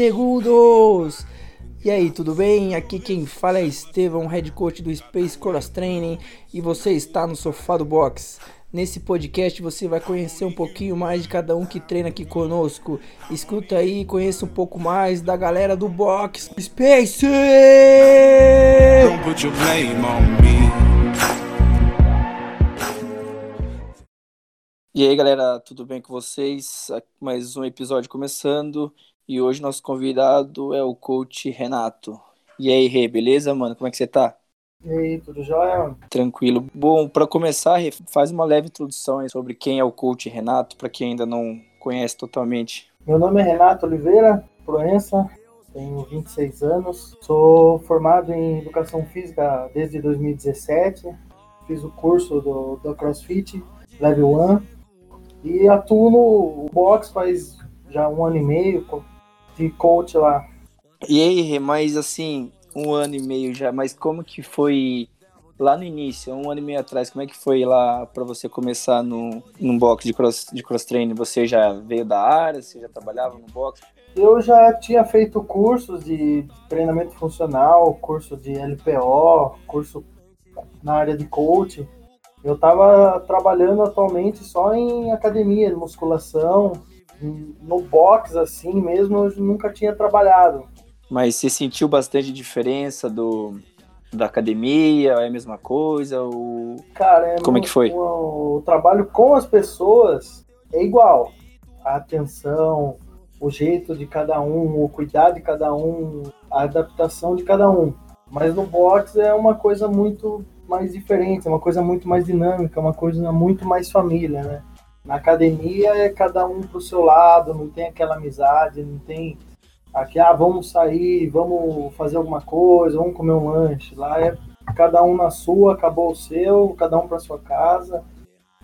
segundos. E aí, tudo bem? Aqui quem fala é Estevão, head coach do Space Cross Training, e você está no sofá do box. Nesse podcast você vai conhecer um pouquinho mais de cada um que treina aqui conosco. Escuta aí, conheça um pouco mais da galera do box Space. Don't put your blame on me. E aí, galera, tudo bem com vocês? Mais um episódio começando. E hoje nosso convidado é o coach Renato. E aí, Rê, beleza, mano? Como é que você tá? E aí, tudo jóia? Tranquilo. Bom, para começar, Rê, faz uma leve introdução sobre quem é o coach Renato, para quem ainda não conhece totalmente. Meu nome é Renato Oliveira Proença, tenho 26 anos, sou formado em Educação Física desde 2017, fiz o curso do, do CrossFit Level 1 e atuo no box faz já um ano e meio, de coach lá. E aí, mas assim, um ano e meio já, mas como que foi lá no início, um ano e meio atrás, como é que foi lá para você começar no, num box de cross, de cross training? Você já veio da área, você já trabalhava no box? Eu já tinha feito cursos de treinamento funcional, curso de LPO, curso na área de coach. Eu estava trabalhando atualmente só em academia, musculação, no box assim mesmo eu nunca tinha trabalhado. Mas você sentiu bastante diferença do da academia? É a mesma coisa? Ou... Cara, é como no, é que foi? O, o, trabalho com as pessoas é igual. A atenção, o jeito de cada um, o cuidado de cada um, a adaptação de cada um. Mas no box é uma coisa muito mais diferente, é uma coisa muito mais dinâmica, uma coisa muito mais família, né? Na academia é cada um pro seu lado, não tem aquela amizade, não tem aqui, ah, vamos sair, vamos fazer alguma coisa, vamos comer um lanche. Lá é cada um na sua, acabou o seu, cada um para sua casa.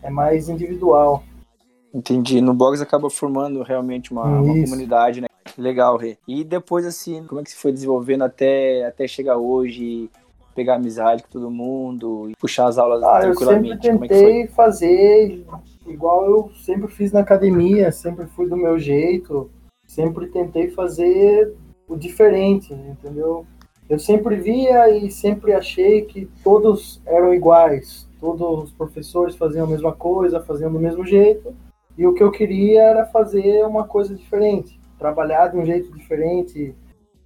É mais individual. Entendi. No box acaba formando realmente uma, uma comunidade, né? Legal, Rê. E depois, assim, como é que se foi desenvolvendo até, até chegar hoje? Pegar amizade com todo mundo e puxar as aulas ah, tranquilamente? Eu sempre é tentei é fazer igual eu sempre fiz na academia, sempre fui do meu jeito, sempre tentei fazer o diferente, entendeu? Eu sempre via e sempre achei que todos eram iguais, todos os professores faziam a mesma coisa, faziam do mesmo jeito, e o que eu queria era fazer uma coisa diferente, trabalhar de um jeito diferente,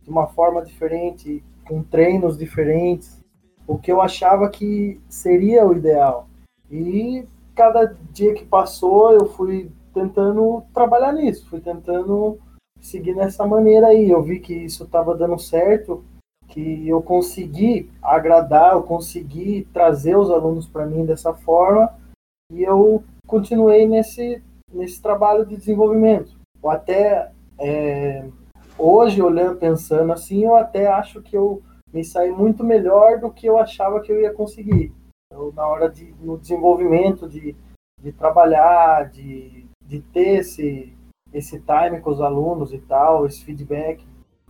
de uma forma diferente, com treinos diferentes, o que eu achava que seria o ideal. E cada dia que passou, eu fui tentando trabalhar nisso, fui tentando seguir nessa maneira aí. Eu vi que isso estava dando certo, que eu consegui agradar, eu consegui trazer os alunos para mim dessa forma, e eu continuei nesse, nesse trabalho de desenvolvimento. Eu até é, hoje, olhando, pensando assim, eu até acho que eu me saí muito melhor do que eu achava que eu ia conseguir. Eu, na hora de no desenvolvimento, de, de trabalhar, de, de ter esse, esse time com os alunos e tal, esse feedback.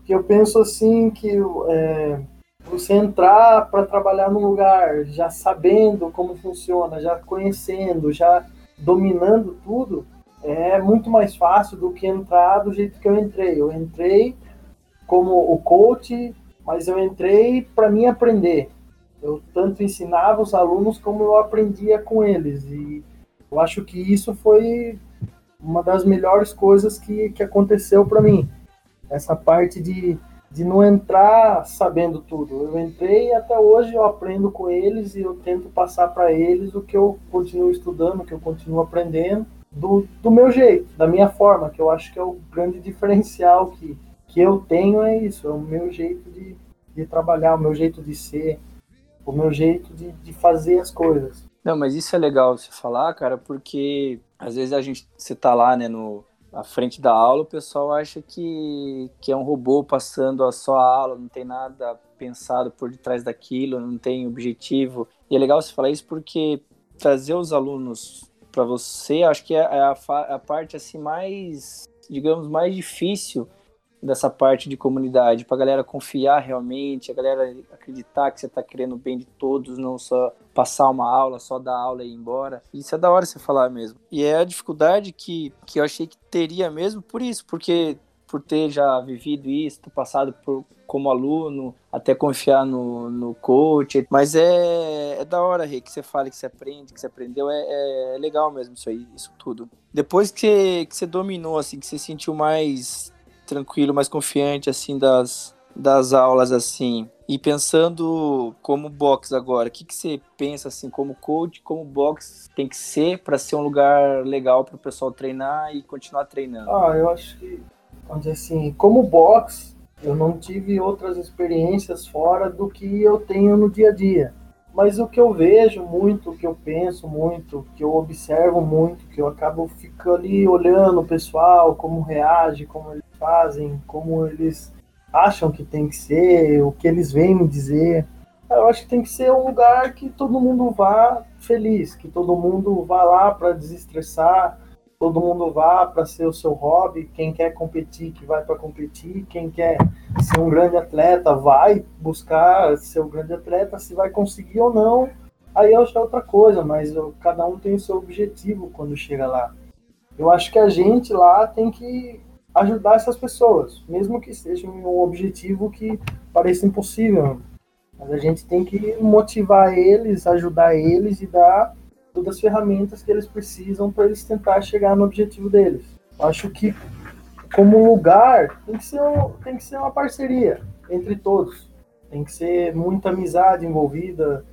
Que eu penso assim que é, você entrar para trabalhar num lugar já sabendo como funciona, já conhecendo, já dominando tudo, é muito mais fácil do que entrar do jeito que eu entrei. Eu entrei como o coach, mas eu entrei para mim aprender. Eu tanto ensinava os alunos como eu aprendia com eles. E eu acho que isso foi uma das melhores coisas que, que aconteceu para mim. Essa parte de, de não entrar sabendo tudo. Eu entrei e até hoje eu aprendo com eles e eu tento passar para eles o que eu continuo estudando, o que eu continuo aprendendo, do, do meu jeito, da minha forma, que eu acho que é o grande diferencial que, que eu tenho é isso, é o meu jeito de, de trabalhar, o meu jeito de ser, o meu jeito de, de fazer as coisas. Não, mas isso é legal você falar, cara, porque às vezes a gente, você tá lá, né, no, à frente da aula, o pessoal acha que, que é um robô passando só a aula, não tem nada pensado por detrás daquilo, não tem objetivo. E é legal você falar isso porque trazer os alunos para você, acho que é a, a parte assim mais, digamos, mais difícil dessa parte de comunidade, para a galera confiar realmente, a galera acreditar que você está querendo o bem de todos, não só passar uma aula, só dar aula e ir embora. Isso é da hora você falar mesmo. E é a dificuldade que, que eu achei que teria mesmo por isso, porque por ter já vivido isso, passado por, como aluno, até confiar no, no coach. Mas é, é da hora, Rê, que você fala que você aprende, que você aprendeu. É, é legal mesmo isso aí, isso tudo. Depois que você, que você dominou, assim, que você sentiu mais tranquilo, mais confiante, assim, das, das aulas, assim, e pensando como box agora, o que, que você pensa assim como coach, como box tem que ser para ser um lugar legal para o pessoal treinar e continuar treinando? Ah, eu acho que, vamos dizer assim, como box, eu não tive outras experiências fora do que eu tenho no dia a dia. Mas o que eu vejo muito, o que eu penso muito, o que eu observo muito, que eu acabo ficando ali olhando o pessoal, como reage, como eles fazem, como eles acham que tem que ser, o que eles vêm me dizer. Eu acho que tem que ser um lugar que todo mundo vá feliz, que todo mundo vá lá para desestressar, todo mundo vá para ser o seu hobby. Quem quer competir, que vai para competir. Quem quer ser um grande atleta, vai buscar ser um grande atleta. Se vai conseguir ou não, aí é outra coisa, mas cada um tem o seu objetivo quando chega lá. Eu acho que a gente lá tem que ajudar essas pessoas, mesmo que seja um objetivo que pareça impossível. Mas a gente tem que motivar eles, ajudar eles e dar todas as ferramentas que eles precisam para eles tentar chegar no objetivo deles. Acho que como lugar tem que ser um, tem que ser uma parceria entre todos. Tem que ser muita amizade envolvida,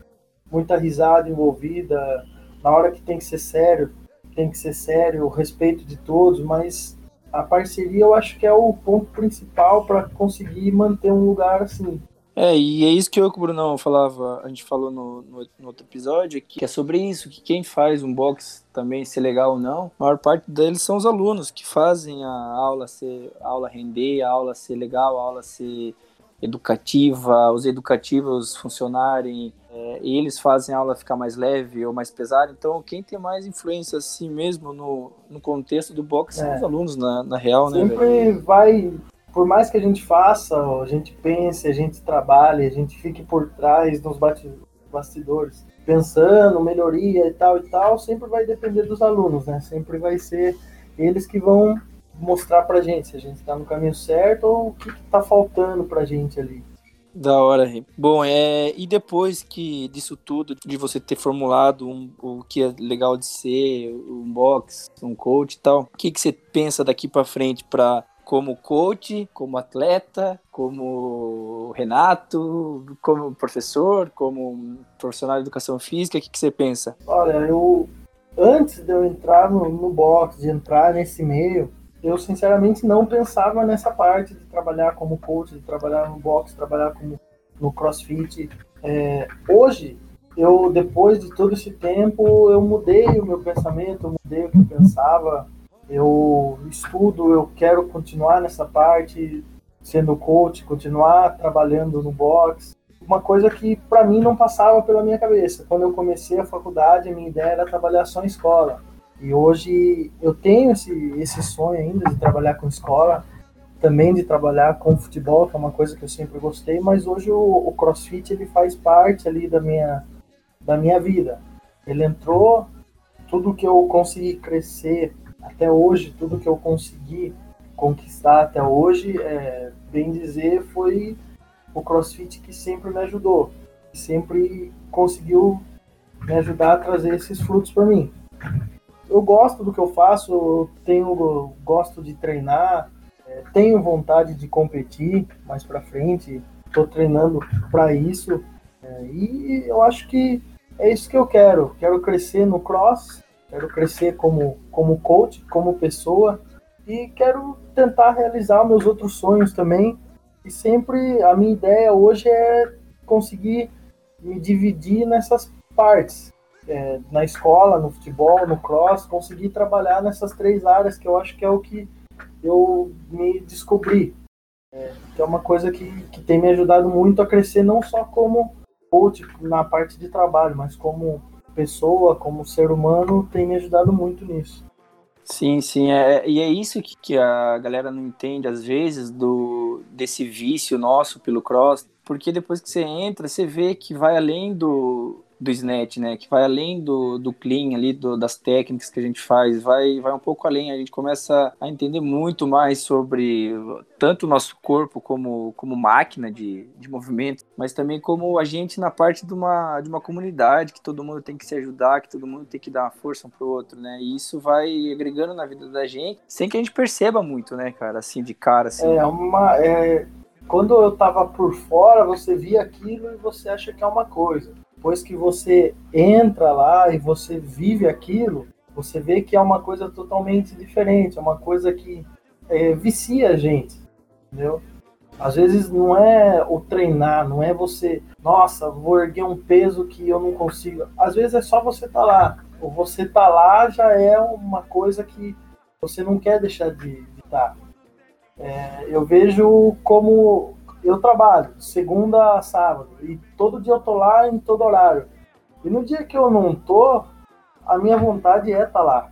muita risada envolvida. Na hora que tem que ser sério, tem que ser sério, o respeito de todos, mas a parceria eu acho que é o ponto principal para conseguir manter um lugar assim. É, e é isso que eu e o Brunão falava, a gente falou no, no, no, outro episódio, que é sobre isso, que quem faz um box também ser legal ou não, a maior parte deles são os alunos que fazem a aula ser a aula render, a aula ser legal, a aula ser educativa, os educativos funcionarem, é, eles fazem a aula ficar mais leve ou mais pesada. Então, quem tem mais influência assim mesmo no, no contexto do boxe é. são os alunos, na, na real, Sempre né? Sempre vai, por mais que a gente faça, a gente pense, a gente trabalhe, a gente fique por trás dos bastidores, pensando, melhoria e tal e tal, sempre vai depender dos alunos, né? Sempre vai ser eles que vão mostrar pra gente se a gente tá no caminho certo ou o que, que tá faltando pra gente ali. Da hora, Bom, é, e depois que disso tudo, de você ter formulado um, o que é legal de ser, um box, um coach e tal, o que, que você pensa daqui para frente para como coach, como atleta, como Renato, como professor, como profissional de educação física, o que, que você pensa? Olha, eu antes de eu entrar no, no box, de entrar nesse meio, eu sinceramente não pensava nessa parte de trabalhar como coach, de trabalhar no boxe, trabalhar como no crossfit. É, hoje, eu depois de todo esse tempo, eu mudei o meu pensamento, eu mudei o que eu pensava. Eu estudo, eu quero continuar nessa parte, sendo coach, continuar trabalhando no boxe. Uma coisa que para mim não passava pela minha cabeça. Quando eu comecei a faculdade, a minha ideia era trabalhar só em escola e hoje eu tenho esse, esse sonho ainda de trabalhar com escola, também de trabalhar com futebol, que é uma coisa que eu sempre gostei, mas hoje o, o CrossFit ele faz parte ali da minha, da minha vida. Ele entrou, tudo que eu consegui crescer até hoje, tudo que eu consegui conquistar até hoje, é, bem dizer, foi o CrossFit que sempre me ajudou, sempre conseguiu me ajudar a trazer esses frutos para mim eu gosto do que eu faço, eu tenho, eu gosto de treinar, é, tenho vontade de competir mais para frente, estou treinando para isso é, e eu acho que é isso que eu quero. Quero crescer no cross, quero crescer como, como coach, como pessoa e quero tentar realizar meus outros sonhos também. E sempre a minha ideia hoje é conseguir me dividir nessas partes é, na escola, no futebol, no cross, conseguir trabalhar nessas três áreas que eu acho que é o que eu me descobri. É, que é uma coisa que, que tem me ajudado muito a crescer, não só como coach na parte de trabalho, mas como pessoa, como ser humano, tem me ajudado muito nisso. Sim, sim, é, e é isso que, que a galera não entende às vezes do desse vício nosso pelo cross, porque depois que você entra, você vê que vai além do do snatch, né? Que vai além do, do clean ali, do, das técnicas que a gente faz, vai, vai um pouco além. A gente começa a entender muito mais sobre tanto o nosso corpo como, como máquina de, de movimento, mas também como a gente na parte de uma, de uma comunidade, que todo mundo tem que se ajudar, que todo mundo tem que dar uma força um pro outro, né? E isso vai agregando na vida da gente, sem que a gente perceba muito, né, cara, assim, de cara, assim. É uma... É... Quando eu tava por fora, você via aquilo e você acha que é uma coisa depois que você entra lá e você vive aquilo, você vê que é uma coisa totalmente diferente, é uma coisa que é, vicia a gente, entendeu? Às vezes não é o treinar, não é você, nossa, vou erguer um peso que eu não consigo. Às vezes é só você estar tá lá. Ou você tá lá já é uma coisa que você não quer deixar de estar. Tá. É, eu vejo como eu trabalho segunda a sábado e todo dia eu tô lá em todo horário. E no dia que eu não tô, a minha vontade é estar tá lá.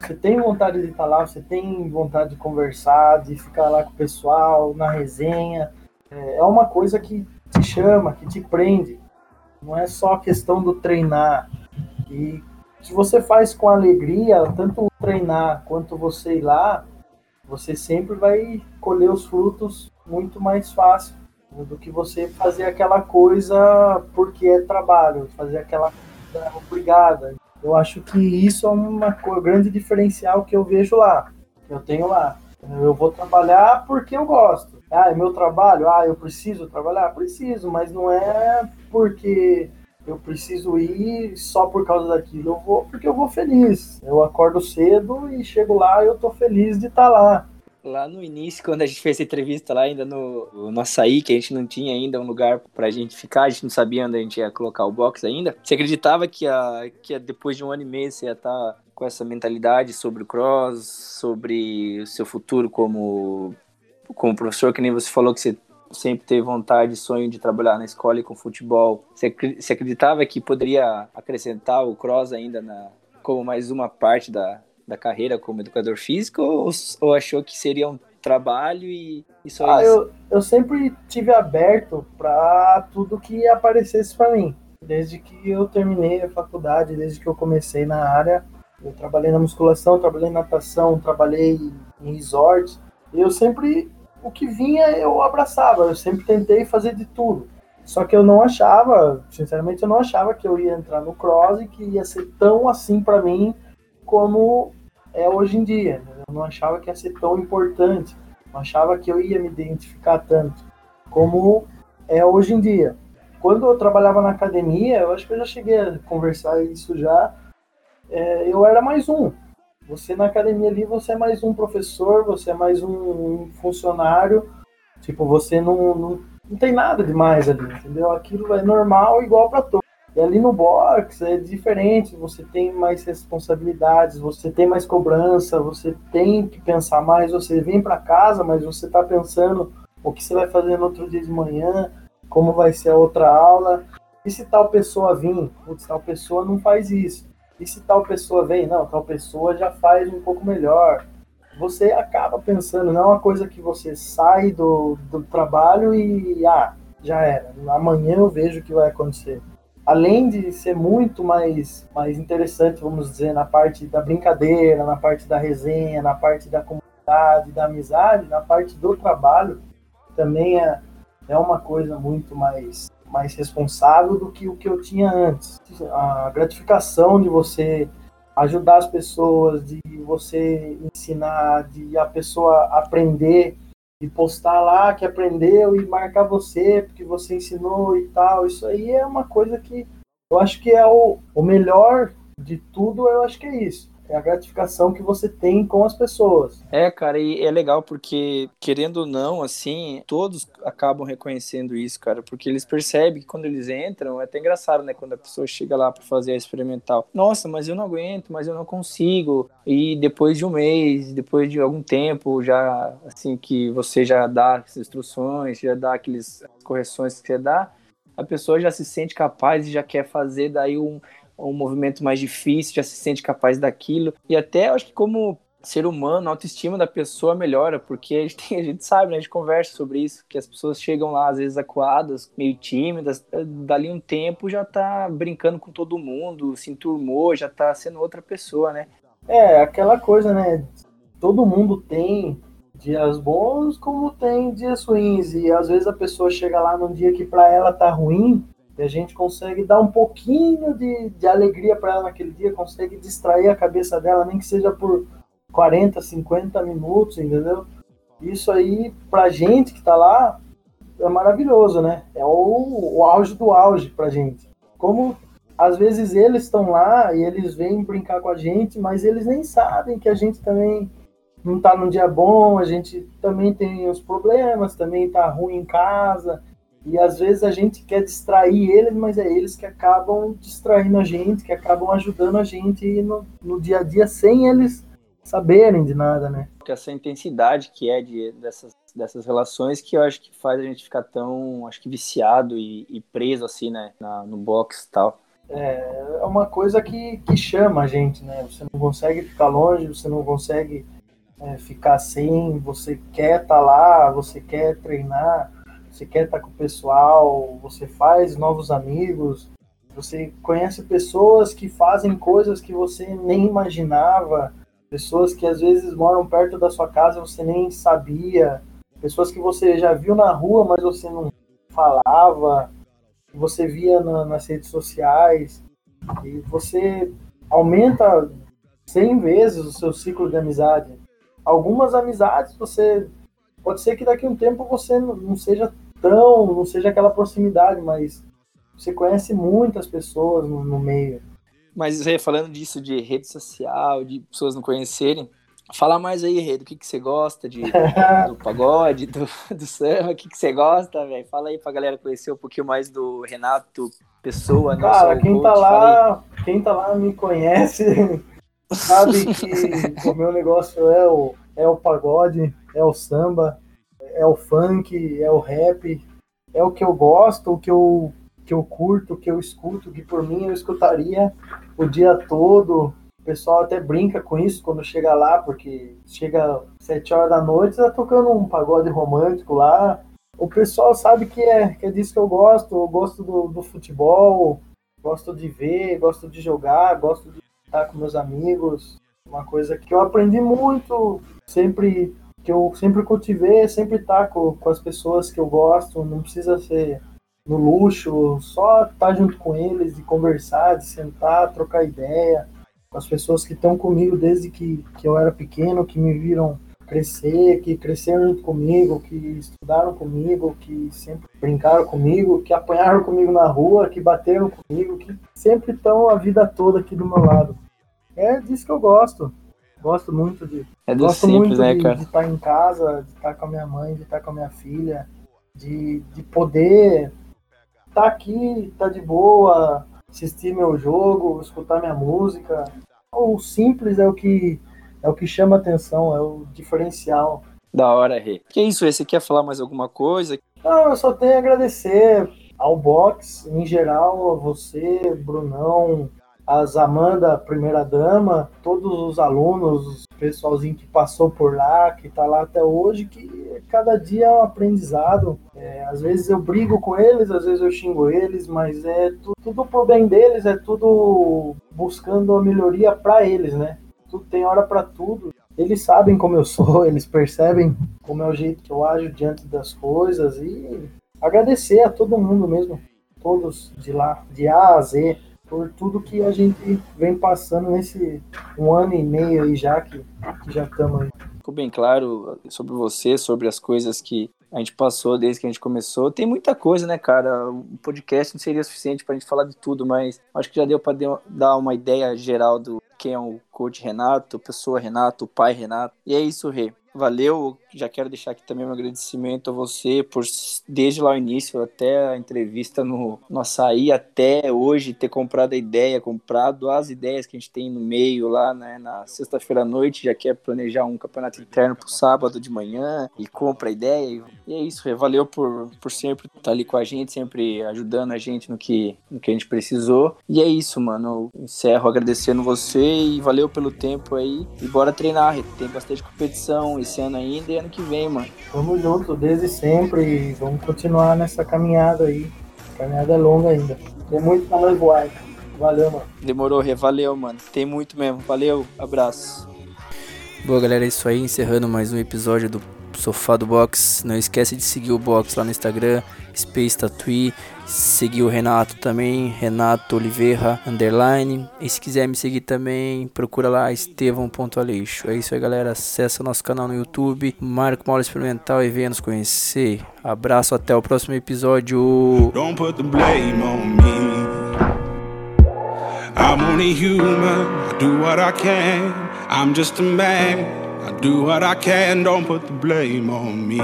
Você tem vontade de estar tá lá, você tem vontade de conversar, de ficar lá com o pessoal, na resenha. É, é uma coisa que te chama, que te prende. Não é só questão do treinar. E se você faz com alegria, tanto treinar quanto você ir lá, você sempre vai colher os frutos muito mais fácil do que você fazer aquela coisa porque é trabalho, fazer aquela coisa obrigada. Eu acho que isso é uma grande diferencial que eu vejo lá. Eu tenho lá. Eu vou trabalhar porque eu gosto. Ah, é meu trabalho? Ah, eu preciso trabalhar? Preciso, mas não é porque eu preciso ir só por causa daquilo. Eu vou porque eu vou feliz. Eu acordo cedo e chego lá e eu tô feliz de estar tá lá lá no início, quando a gente fez a entrevista lá ainda no, no açaí, que a gente não tinha ainda um lugar pra gente ficar, a gente não sabia onde a gente ia colocar o box ainda. Você acreditava que, a, que depois de um ano e meio você ia estar tá com essa mentalidade sobre o cross, sobre o seu futuro como, como professor, que nem você falou que você sempre teve vontade, sonho de trabalhar na escola e com futebol. Você, você acreditava que poderia acrescentar o cross ainda na, como mais uma parte da, da carreira como educador físico ou, ou achou que seria um trabalho e, e só ah, isso? Eu, eu sempre tive aberto para tudo que aparecesse para mim. Desde que eu terminei a faculdade, desde que eu comecei na área, eu trabalhei na musculação, trabalhei na natação, trabalhei em resort. Eu sempre, o que vinha, eu abraçava. Eu sempre tentei fazer de tudo. Só que eu não achava, sinceramente, eu não achava que eu ia entrar no cross e que ia ser tão assim para mim como é hoje em dia. Né? Eu não achava que ia ser tão importante, não achava que eu ia me identificar tanto como é hoje em dia. Quando eu trabalhava na academia, eu acho que eu já cheguei a conversar isso já, é, eu era mais um. Você na academia ali, você é mais um professor, você é mais um funcionário, tipo, você não, não, não tem nada demais ali, entendeu? Aquilo é normal, igual para todos. E ali no box é diferente, você tem mais responsabilidades, você tem mais cobrança, você tem que pensar mais, você vem para casa, mas você está pensando o que você vai fazer no outro dia de manhã, como vai ser a outra aula. E se tal pessoa vir, putz, tal pessoa não faz isso. E se tal pessoa vem, não, tal pessoa já faz um pouco melhor. Você acaba pensando, não é uma coisa que você sai do, do trabalho e, ah, já era, amanhã eu vejo o que vai acontecer além de ser muito mais, mais interessante, vamos dizer, na parte da brincadeira, na parte da resenha, na parte da comunidade, da amizade, na parte do trabalho, também é, é uma coisa muito mais, mais responsável do que o que eu tinha antes. A gratificação de você ajudar as pessoas, de você ensinar, de a pessoa aprender e postar lá que aprendeu e marcar você porque você ensinou e tal. Isso aí é uma coisa que eu acho que é o, o melhor de tudo, eu acho que é isso é a gratificação que você tem com as pessoas. É, cara, e é legal porque, querendo ou não, assim, todos acabam reconhecendo isso, cara, porque eles percebem que quando eles entram, é até engraçado, né, quando a pessoa chega lá para fazer a experimental. Nossa, mas eu não aguento, mas eu não consigo. E depois de um mês, depois de algum tempo, já, assim, que você já dá as instruções, já dá aquelas correções que você dá, a pessoa já se sente capaz e já quer fazer daí um, um movimento mais difícil, já se sente capaz daquilo. E até acho que como ser humano, a autoestima da pessoa melhora, porque a gente, a gente sabe, né, a gente conversa sobre isso, que as pessoas chegam lá às vezes acuadas, meio tímidas, dali um tempo já tá brincando com todo mundo, se enturmou, já tá sendo outra pessoa, né? É, aquela coisa, né? Todo mundo tem dias bons como tem dias ruins, e às vezes a pessoa chega lá num dia que para ela tá ruim, e a gente consegue dar um pouquinho de, de alegria para ela naquele dia, consegue distrair a cabeça dela, nem que seja por 40, 50 minutos, entendeu? Isso aí, pra gente que tá lá, é maravilhoso, né? É o, o auge do auge pra gente. Como às vezes eles estão lá e eles vêm brincar com a gente, mas eles nem sabem que a gente também não tá num dia bom, a gente também tem os problemas, também tá ruim em casa. E às vezes a gente quer distrair eles, mas é eles que acabam distraindo a gente, que acabam ajudando a gente no, no dia a dia sem eles saberem de nada, né? Essa intensidade que é de, dessas, dessas relações que eu acho que faz a gente ficar tão, acho que viciado e, e preso assim, né, na, no box e tal. É, é uma coisa que, que chama a gente, né? Você não consegue ficar longe, você não consegue é, ficar sem, você quer estar tá lá, você quer treinar, você quer estar com o pessoal, você faz novos amigos, você conhece pessoas que fazem coisas que você nem imaginava, pessoas que às vezes moram perto da sua casa você nem sabia, pessoas que você já viu na rua, mas você não falava, que você via na, nas redes sociais, e você aumenta 100 vezes o seu ciclo de amizade. Algumas amizades você pode ser que daqui a um tempo você não seja tão, não seja aquela proximidade, mas você conhece muitas pessoas no, no meio. Mas, Rê, falando disso de rede social, de pessoas não conhecerem, fala mais aí, Rê, do que, que você gosta de, do pagode, do, do samba, o que, que você gosta, velho? Fala aí pra galera conhecer um pouquinho mais do Renato Pessoa. Cara, quem coach, tá lá, quem tá lá me conhece, sabe que o meu negócio é o, é o pagode, é o samba, é o funk, é o rap, é o que eu gosto, o que eu que eu curto, que eu escuto, que por mim eu escutaria o dia todo. O pessoal até brinca com isso quando chega lá, porque chega sete horas da noite, tá tocando um pagode romântico lá. O pessoal sabe que é, que é disso que eu gosto. Eu gosto do, do futebol, gosto de ver, gosto de jogar, gosto de estar com meus amigos. Uma coisa que eu aprendi muito, sempre que eu sempre cultivei, sempre estar com, com as pessoas que eu gosto. Não precisa ser no luxo, só estar tá junto com eles, de conversar, de sentar, trocar ideia, com as pessoas que estão comigo desde que, que eu era pequeno, que me viram crescer, que cresceram junto comigo, que estudaram comigo, que sempre brincaram comigo, que apanharam comigo na rua, que bateram comigo, que sempre estão a vida toda aqui do meu lado. É disso que eu gosto. Gosto muito de. É do gosto simples, muito né, de, cara? de estar em casa, de estar com a minha mãe, de estar com a minha filha, de, de poder tá aqui, tá de boa, assistir meu jogo, escutar minha música. O simples é o que é o que chama atenção, é o diferencial. Da hora, Rê. Que isso, Você quer falar mais alguma coisa? Não, eu só tenho a agradecer ao box, em geral, a você, Brunão, as Amanda, primeira dama, todos os alunos, o pessoalzinho que passou por lá, que está lá até hoje, que cada dia é um aprendizado. É, às vezes eu brigo com eles, às vezes eu xingo eles, mas é tudo, tudo pro bem deles, é tudo buscando a melhoria para eles, né? Tudo tem hora para tudo. Eles sabem como eu sou, eles percebem como é o jeito que eu ajo diante das coisas e agradecer a todo mundo mesmo, todos de lá, de A a Z por tudo que a gente vem passando nesse um ano e meio aí já que, que já estamos aí. Ficou bem claro sobre você, sobre as coisas que a gente passou desde que a gente começou. Tem muita coisa, né, cara? O podcast não seria suficiente para a gente falar de tudo, mas acho que já deu para dar uma ideia geral do quem é o coach Renato, pessoa Renato, o pai Renato. E é isso, Rê valeu. Já quero deixar aqui também um agradecimento a você por, desde lá o início até a entrevista no, no açaí, até hoje, ter comprado a ideia, comprado as ideias que a gente tem no meio lá, né, na sexta-feira à noite, já quer planejar um campeonato interno pro sábado de manhã e compra a ideia. E é isso, valeu por, por sempre estar ali com a gente, sempre ajudando a gente no que, no que a gente precisou. E é isso, mano. Eu encerro agradecendo você e valeu pelo tempo aí. E bora treinar, tem bastante competição esse ano ainda e ano que vem, mano. Tamo junto desde sempre e vamos continuar nessa caminhada aí. A caminhada é longa ainda. Tem muito pra nós voar. Valeu, mano. Demorou, Rê. Valeu, mano. Tem muito mesmo. Valeu, abraço. Boa, galera, é isso aí. Encerrando mais um episódio do Sofá do Box. Não esquece de seguir o Box lá no Instagram, Space Tattoo. Seguir o Renato também, Renato Oliveira Underline. E se quiser me seguir também, procura lá Estevão.aleixo. É isso aí, galera. Acesse nosso canal no YouTube, marca uma aula experimental e venha nos conhecer. Abraço, até o próximo episódio. I'm only human, I do what I can. I'm just a man, I do what I can. Don't put the blame on me.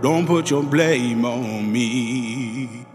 Don't put your blame on me.